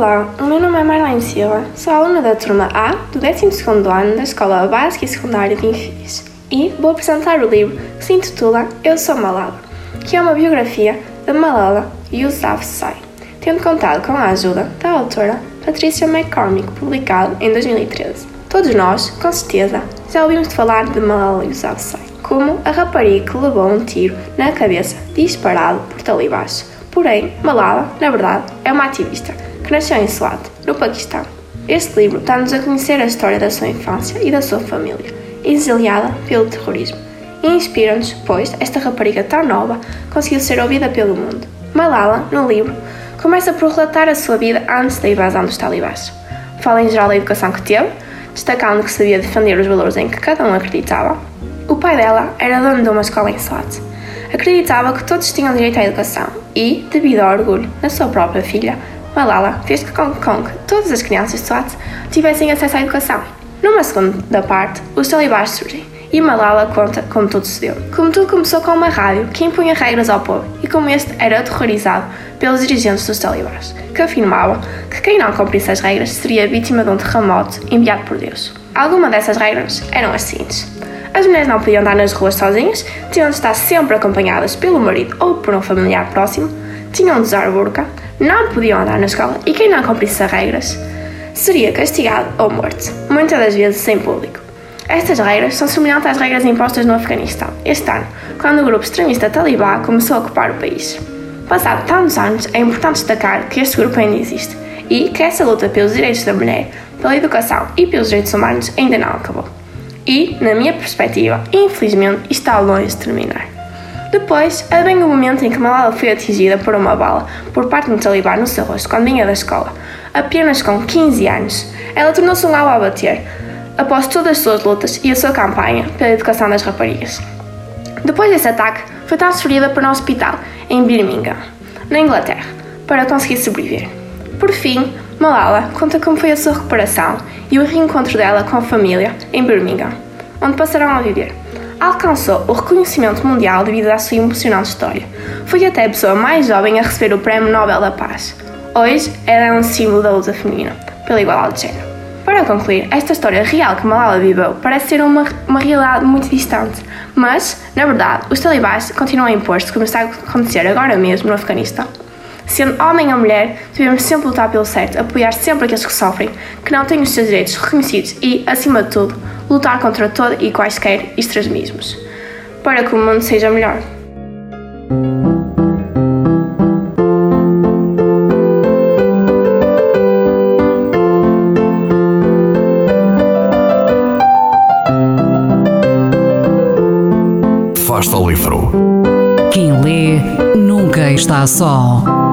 Olá, o meu nome é Marlene Silva, sou aluna da turma A do 12º ano da Escola Básica e Secundária de Infis e vou apresentar o livro que se intitula Eu Sou Malala, que é uma biografia de Malala Yousafzai, tendo contado com a ajuda da autora Patricia McCormick, publicado em 2013. Todos nós, com certeza, já ouvimos falar de Malala Yousafzai como a rapariga que levou um tiro na cabeça disparado por talibãs. Porém, Malala, na verdade, é uma ativista nasceu em Swat, no Paquistão. Este livro dá-nos a conhecer a história da sua infância e da sua família, exiliada pelo terrorismo, e inspira-nos, pois esta rapariga tão nova conseguiu ser ouvida pelo mundo. Malala, no livro, começa por relatar a sua vida antes da invasão dos talibãs. Fala em geral da educação que teve, destacando que sabia defender os valores em que cada um acreditava. O pai dela era dono de uma escola em Swat. Acreditava que todos tinham direito à educação e, devido ao orgulho da sua própria filha, Malala fez que todas as crianças de Swat tivessem acesso à educação. Numa segunda parte, os talibãs surgem e Malala conta como tudo se deu. Como tudo começou com uma rádio que impunha regras ao povo e como este era aterrorizado pelos dirigentes dos talibãs, que afirmavam que quem não cumprisse as regras seria vítima de um terremoto enviado por Deus. Algumas dessas regras eram as seguintes. As mulheres não podiam andar nas ruas sozinhas, tinham de estar sempre acompanhadas pelo marido ou por um familiar próximo, tinham de usar burca, não podiam andar na escola e quem não cumprisse as regras seria castigado ou morto, muitas das vezes sem público. Estas regras são semelhantes às regras impostas no Afeganistão este ano, quando o grupo extremista talibã começou a ocupar o país. Passado tantos anos, é importante destacar que este grupo ainda existe e que essa luta pelos direitos da mulher, pela educação e pelos direitos humanos ainda não acabou. E, na minha perspectiva, infelizmente, está longe de terminar. Depois, advém o momento em que Malala foi atingida por uma bala por parte do talibã no seu rosto quando vinha da escola. Apenas com 15 anos, ela tornou-se um alvo a bater, após todas as suas lutas e a sua campanha pela educação das raparigas. Depois desse ataque, foi transferida para um hospital em Birmingham, na Inglaterra, para conseguir sobreviver. Por fim, Malala conta como foi a sua recuperação e o reencontro dela com a família em Birmingham, onde passarão a viver alcançou o reconhecimento mundial devido à sua emocionante história. Foi até a pessoa mais jovem a receber o Prémio Nobel da Paz. Hoje, ela é um símbolo da luta feminina pela igualdade de género. Para concluir, esta história real que Malala viveu parece ser uma, uma realidade muito distante, mas, na verdade, os talibãs continuam a impor-se como está a acontecer agora mesmo no Afeganistão. Sendo homem ou mulher, devemos sempre lutar pelo certo, apoiar sempre aqueles que sofrem, que não têm os seus direitos reconhecidos e, acima de tudo, lutar contra todo e quaisquer extremismos, para que o mundo seja melhor. Fasta ao livro. Quem lê nunca está só.